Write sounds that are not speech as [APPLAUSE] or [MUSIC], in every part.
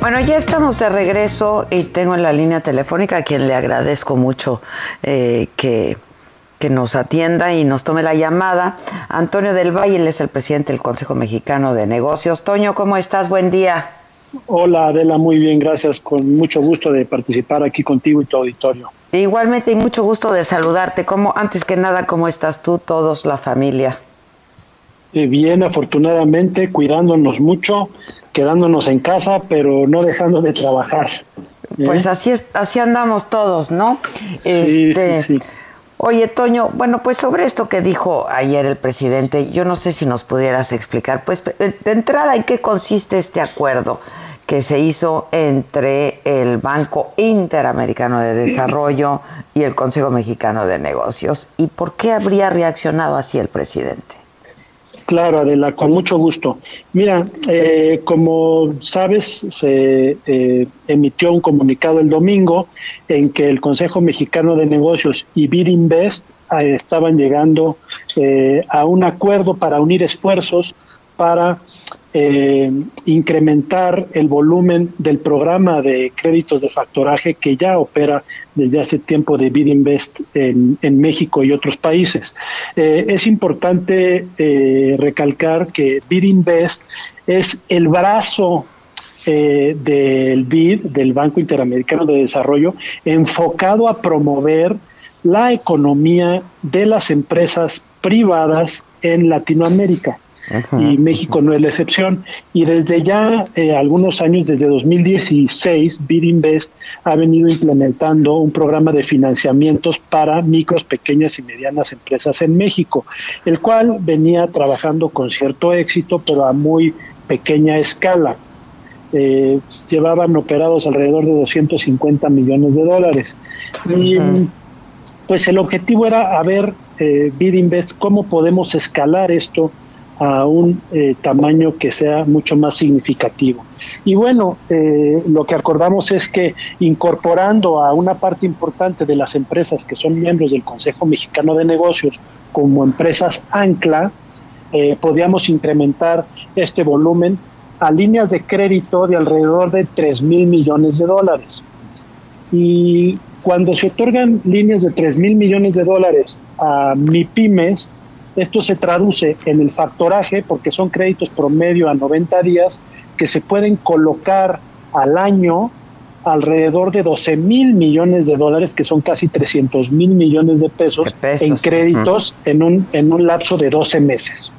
Bueno, ya estamos de regreso y tengo en la línea telefónica a quien le agradezco mucho eh, que, que, nos atienda y nos tome la llamada. Antonio del Valle, él es el presidente del Consejo Mexicano de Negocios. Toño, ¿cómo estás? Buen día. Hola Adela, muy bien, gracias. Con mucho gusto de participar aquí contigo y tu auditorio. Igualmente y mucho gusto de saludarte. ¿Cómo, antes que nada, ¿cómo estás tú, todos, la familia? Eh, bien, afortunadamente, cuidándonos mucho, quedándonos en casa, pero no dejando de trabajar. ¿eh? Pues así es, así andamos todos, ¿no? Sí, este, sí, Oye, Toño, bueno, pues sobre esto que dijo ayer el presidente, yo no sé si nos pudieras explicar, pues de entrada, ¿en qué consiste este acuerdo que se hizo entre el Banco Interamericano de Desarrollo y el Consejo Mexicano de Negocios? ¿Y por qué habría reaccionado así el presidente? Claro, Adela, con mucho gusto. Mira, eh, como sabes, se eh, emitió un comunicado el domingo en que el Consejo Mexicano de Negocios y Birinvest eh, estaban llegando a un acuerdo para unir esfuerzos para eh, incrementar el volumen del programa de créditos de factoraje que ya opera desde hace tiempo de Bidinvest en, en México y otros países. Eh, es importante eh, recalcar que Bidinvest es el brazo del BID, del Banco Interamericano de Desarrollo, enfocado a promover la economía de las empresas privadas en Latinoamérica y México no es la excepción. Y desde ya eh, algunos años, desde 2016, Bidinvest ha venido implementando un programa de financiamientos para micros, pequeñas y medianas empresas en México, el cual venía trabajando con cierto éxito, pero a muy pequeña escala. Eh, llevaban operados alrededor de 250 millones de dólares. Y pues el objetivo era a ver, eh, Bidinvest, cómo podemos escalar esto a un eh, tamaño que sea mucho más significativo. Y bueno, eh, lo que acordamos es que incorporando a una parte importante de las empresas que son miembros del Consejo Mexicano de Negocios como empresas ancla, eh, podíamos incrementar este volumen a líneas de crédito de alrededor de 3 mil millones de dólares. Y cuando se otorgan líneas de 3 mil millones de dólares a MIPIMES, esto se traduce en el factoraje, porque son créditos promedio a 90 días, que se pueden colocar al año alrededor de 12 mil millones de dólares, que son casi 300 mil millones de pesos, en créditos en, un, en un lapso de 12 meses.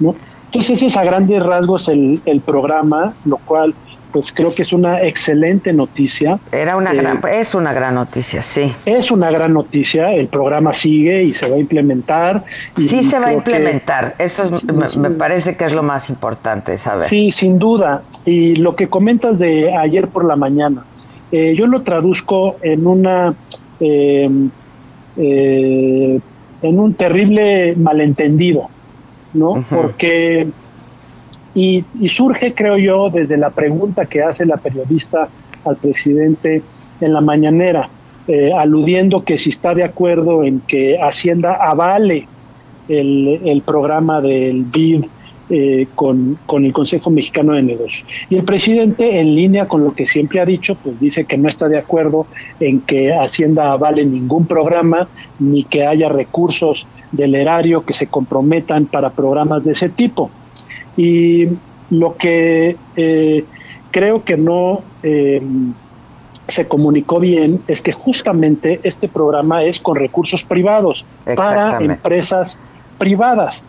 Entonces, ese es a grandes rasgos el, el programa, lo cual pues creo que es una excelente noticia. Era una gran, eh, es una gran noticia, sí. Es una gran noticia, el programa sigue y se va a implementar. sí se va a implementar, eso me, parece que es lo más importante, saber. Sí, sin duda. Y lo que comentas de ayer por la mañana, eh, yo lo traduzco en una... Em, eh, en un terrible malentendido, ¿no? Porque y, surge, creo yo, desde la pregunta que hace la periodista al presidente en la mañanera, eh, aludiendo que si está de acuerdo en que Hacienda avale el, programa del BID eh, con, con, el Consejo Mexicano de Negocios. Y el presidente, en línea con lo que siempre ha dicho, pues dice que no está de acuerdo en que Hacienda avale ningún programa, ni que haya recursos del erario que se comprometan para programas de ese tipo. Y lo que eh, creo que no eh, se comunicó bien es que justamente este programa es con recursos privados para empresas privadas.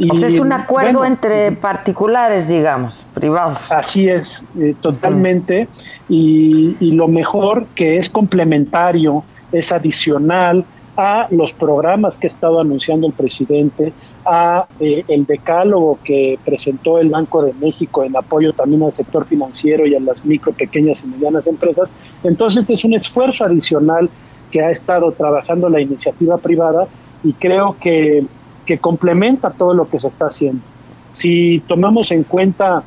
Y, es un acuerdo entre particulares, digamos, privados. Así es, eh, totalmente. Y, y, lo mejor que es complementario, es adicional a los programas que ha estado anunciando el presidente, a eh, el decálogo que presentó el Banco de México en apoyo también al sector financiero y a las micro, pequeñas y medianas empresas. Entonces, este es un esfuerzo adicional que ha estado trabajando la iniciativa privada y creo que, complementa todo lo que se está haciendo. Si tomamos en cuenta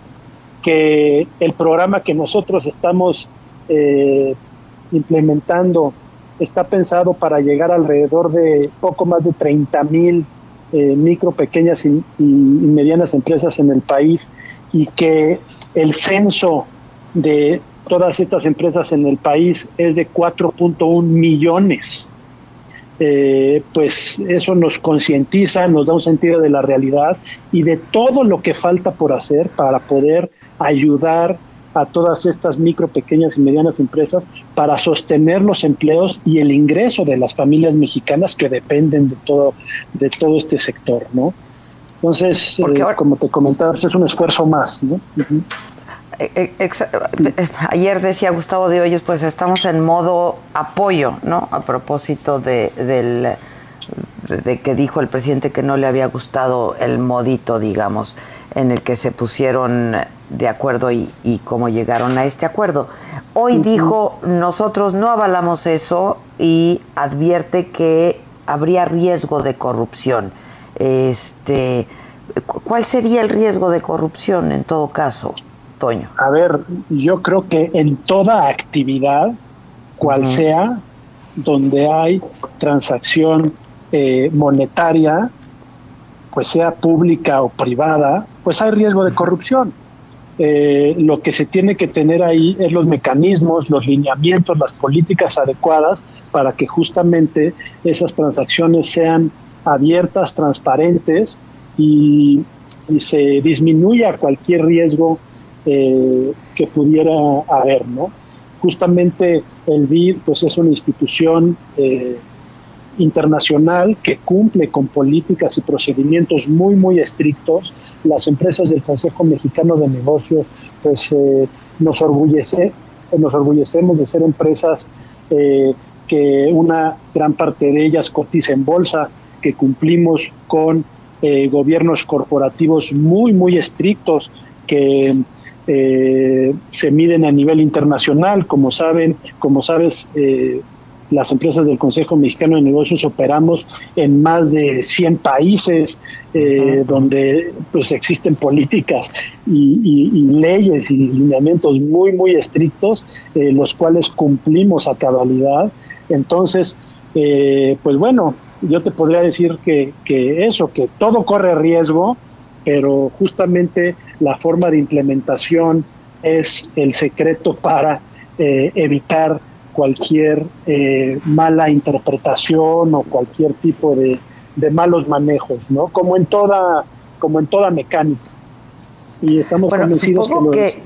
que el programa que nosotros estamos eh, implementando está pensado para llegar alrededor de poco más de 30 mil eh, micro, pequeñas y, medianas empresas en el país y que el censo de todas estas empresas en el país es de 4.1 millones. Eh, pues eso nos concientiza, nos da un sentido de la realidad y de todo lo que falta por hacer para poder ayudar a todas estas micro, pequeñas y medianas empresas para sostener los empleos y el ingreso de las familias mexicanas que dependen de todo, de todo este sector, ¿no? Entonces, eh, como te comentaba, es un esfuerzo más, ¿no? Eh, eh, ayer decía Gustavo de Hoyos, pues estamos en modo apoyo, ¿no? A propósito de, del, de que dijo el presidente que no le había gustado el modito, digamos, en el que se pusieron de acuerdo y, y cómo llegaron a este acuerdo. Hoy dijo, nosotros no avalamos eso y advierte que habría riesgo de corrupción. Este, ¿Cuál sería el riesgo de corrupción en todo caso? A ver, yo creo que en toda actividad, cual sea, donde hay transacción eh, monetaria, pues sea pública o privada, pues hay riesgo de corrupción. Eh, lo que se tiene que tener ahí es los mecanismos, los lineamientos, las políticas adecuadas para que justamente esas transacciones sean abiertas, transparentes y, se disminuya cualquier riesgo eh, que pudiera haber, ¿no? Justamente el BID pues es una institución eh, internacional que cumple con políticas y procedimientos muy muy estrictos. Las empresas del Consejo Mexicano de Negocios pues eh, nos orgullece, nos orgullecemos de ser empresas que una gran parte de ellas cotiza en bolsa, que cumplimos con gobiernos corporativos muy muy estrictos que eh, se miden a nivel internacional. Como saben, como sabes, eh, las empresas del Consejo Mexicano de Negocios operamos en más de 100 países eh, donde pues existen políticas y, leyes y lineamientos muy muy estrictos los cuales cumplimos a cabalidad. Entonces pues bueno yo te podría decir que, que eso que todo corre riesgo pero justamente la forma de implementación es el secreto para eh, evitar cualquier eh, mala interpretación o cualquier tipo de, malos manejos, ¿no? Como en toda, como en toda mecánica. Y estamos convencidos que,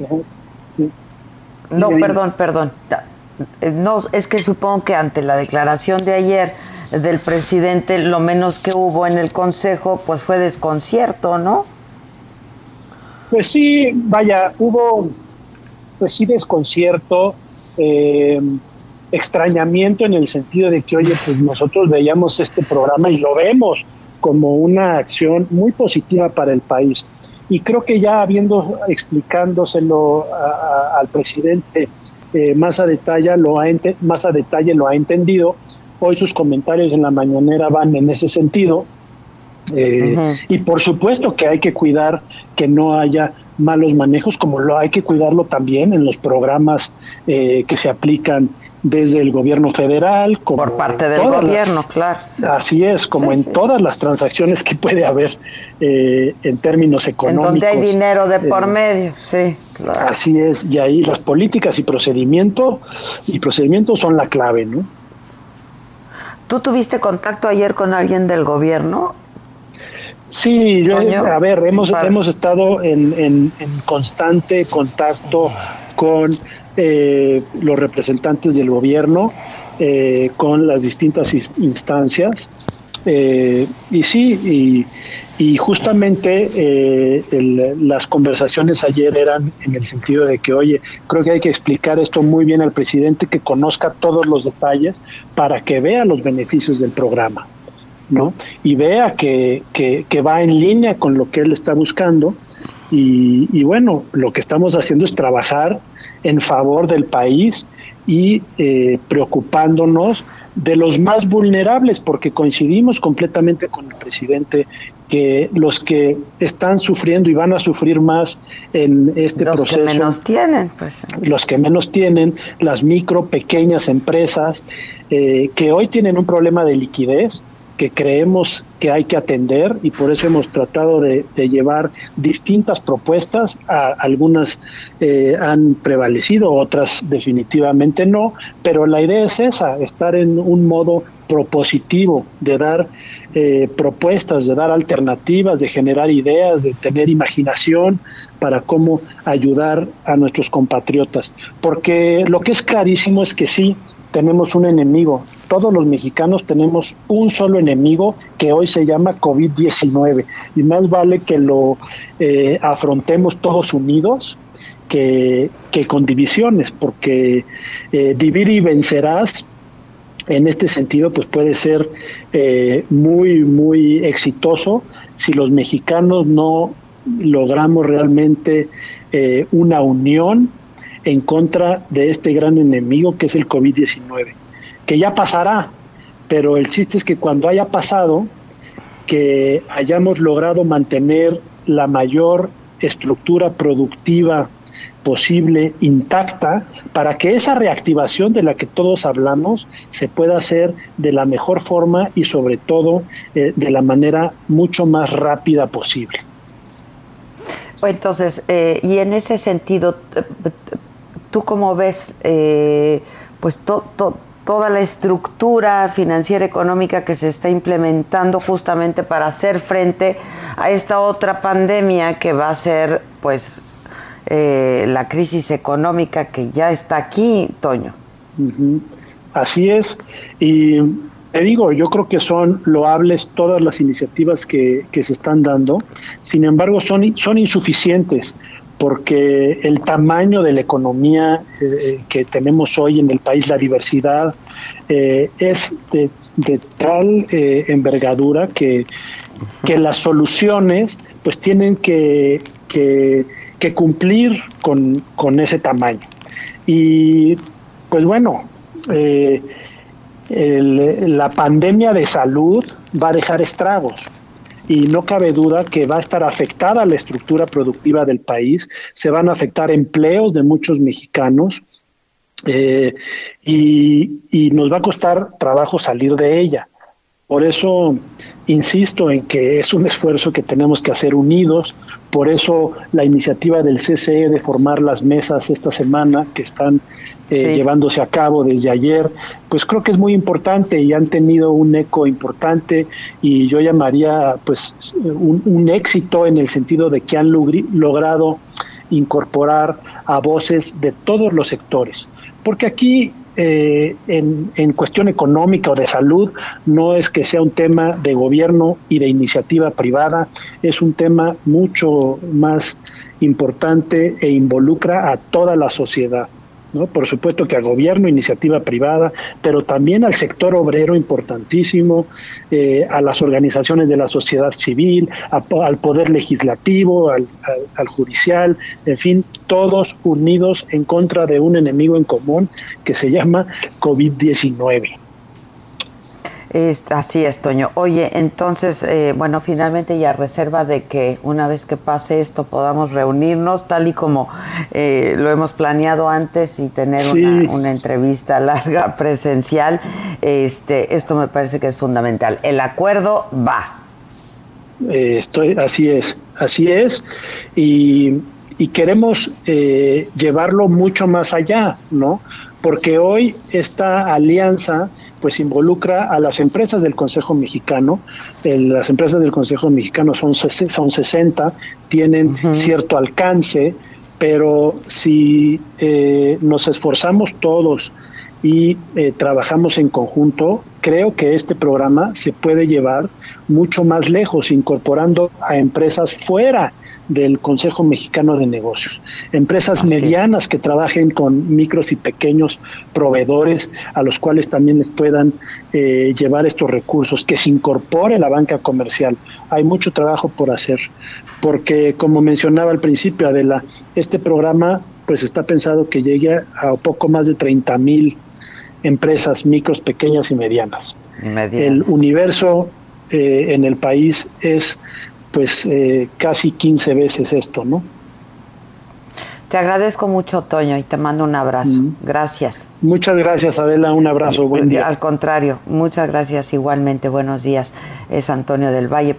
No, perdón, perdón. Eh, no, es que supongo que ante la declaración de ayer del presidente, lo menos que hubo en el Consejo, pues fue desconcierto, ¿no? Pues sí, vaya, hubo, pues sí, desconcierto, eh, extrañamiento en el sentido de que, oye, pues nosotros veíamos este programa y lo vemos como una acción muy positiva para el país. Y creo que ya habiendo explicándoselo al presidente eh, más a detalle lo ha más a detalle lo ha entendido. Hoy sus comentarios en la mañanera van en ese sentido eh, y por supuesto que hay que cuidar que no haya malos manejos, como lo hay que cuidarlo también en los programas eh, que se aplican desde el gobierno federal. Como por parte del gobierno, claro. Así es, como en todas las transacciones que puede haber eh, en términos económicos. En donde hay dinero de por medio, sí. Así es, y ahí las políticas y procedimientos y procedimientos son la clave, ¿no? ¿Tú tuviste contacto ayer con alguien del gobierno? Sí, yo, a ver, hemos, hemos estado en, en, constante contacto con eh, los representantes del gobierno, eh, con las distintas instancias. Eh, y sí, y, justamente las conversaciones ayer eran en el sentido de que, oye, creo que hay que explicar esto muy bien al presidente, que conozca todos los detalles para que vea los beneficios del programa. ¿no? Y vea que, que, va en línea con lo que él está buscando. Y, bueno, lo que estamos haciendo es trabajar en favor del país y eh, preocupándonos de los más vulnerables, porque coincidimos completamente con el presidente que los que están sufriendo y van a sufrir más en este proceso. Los que menos tienen, pues. Los que menos tienen, las micro, pequeñas empresas, eh, que hoy tienen un problema de liquidez, que creemos que hay que atender y por eso hemos tratado de, llevar distintas propuestas. algunas eh, han prevalecido, otras definitivamente no, pero la idea es esa, estar en un modo propositivo de dar eh, propuestas, de dar alternativas, de generar ideas, de tener imaginación para cómo ayudar a nuestros compatriotas. Porque lo que es clarísimo es que sí, tenemos un enemigo. Todos los mexicanos tenemos un solo enemigo que hoy se llama COVID-19 y más vale que lo eh, afrontemos todos unidos que, con divisiones, porque eh, y vencerás en este sentido pues puede ser eh, muy muy exitoso si los mexicanos no logramos realmente una unión en contra de este gran enemigo que es el COVID-19, que ya pasará, pero el chiste es que cuando haya pasado, que hayamos logrado mantener la mayor estructura productiva posible intacta para que esa reactivación de la que todos hablamos se pueda hacer de la mejor forma y sobre todo eh, de la manera mucho más rápida posible. Entonces, eh, y en ese sentido, ¿Tú cómo ves eh, pues toda la estructura financiera económica que se está implementando justamente para hacer frente a esta otra pandemia que va a ser pues eh, la crisis económica que ya está aquí, Toño? Así es. Y te digo, yo creo que son loables todas las iniciativas que, que se están dando, sin embargo son, son insuficientes porque el tamaño de la economía eh, que tenemos hoy en el país, la diversidad, eh, es de, tal eh, envergadura que, las soluciones pues tienen que, cumplir con, con, ese tamaño. Y pues bueno, la pandemia de salud va a dejar estragos y no cabe duda que va a estar afectada la estructura productiva del país, se van a afectar empleos de muchos mexicanos eh, y, y nos va a costar trabajo salir de ella. Por eso insisto en que es un esfuerzo que tenemos que hacer unidos, por eso la iniciativa del CCE de formar las mesas esta semana que están eh, llevándose a cabo desde ayer, pues creo que es muy importante y han tenido un eco importante y yo llamaría pues un, éxito en el sentido de que han logrado incorporar a voces de todos los sectores. Porque aquí eh, en, en, cuestión económica o de salud no es que sea un tema de gobierno y de iniciativa privada, es un tema mucho más importante e involucra a toda la sociedad. Por supuesto que al gobierno, iniciativa privada, pero también al sector obrero importantísimo, eh, a las organizaciones de la sociedad civil, al poder legislativo, al, al judicial, en fin, todos unidos en contra de un enemigo en común que se llama COVID-19 así es, Toño. Oye, entonces, eh, bueno, finalmente ya reserva de que una vez que pase esto podamos reunirnos tal y como eh, lo hemos planeado antes y tener una, entrevista larga [LAUGHS] presencial. Este, esto me parece que es fundamental. El acuerdo va. Eh, estoy, así es, así es. Y, y queremos llevarlo mucho más allá, ¿no? Porque hoy esta alianza pues involucra a las empresas del Consejo Mexicano. las empresas del Consejo Mexicano son, son 60, tienen cierto alcance, pero si eh, nos esforzamos todos y eh, trabajamos en conjunto, creo que este programa se puede llevar mucho más lejos, incorporando a empresas fuera del Consejo Mexicano de Negocios. Empresas medianas que trabajen con micros y pequeños proveedores a los cuales también les puedan eh, llevar estos recursos, que se incorpore la banca comercial. Hay mucho trabajo por hacer, porque como mencionaba al principio, Adela, este programa pues está pensado que llegue a poco más de 30 mil empresas micros, pequeñas y medianas. El universo eh, en el país es pues eh, casi 15 veces esto, ¿no? Te agradezco mucho, Toño, y te mando un abrazo. Gracias. Muchas gracias, Adela. Un abrazo. Buen día. Al contrario, muchas gracias igualmente. Buenos días. Es Antonio del Valle,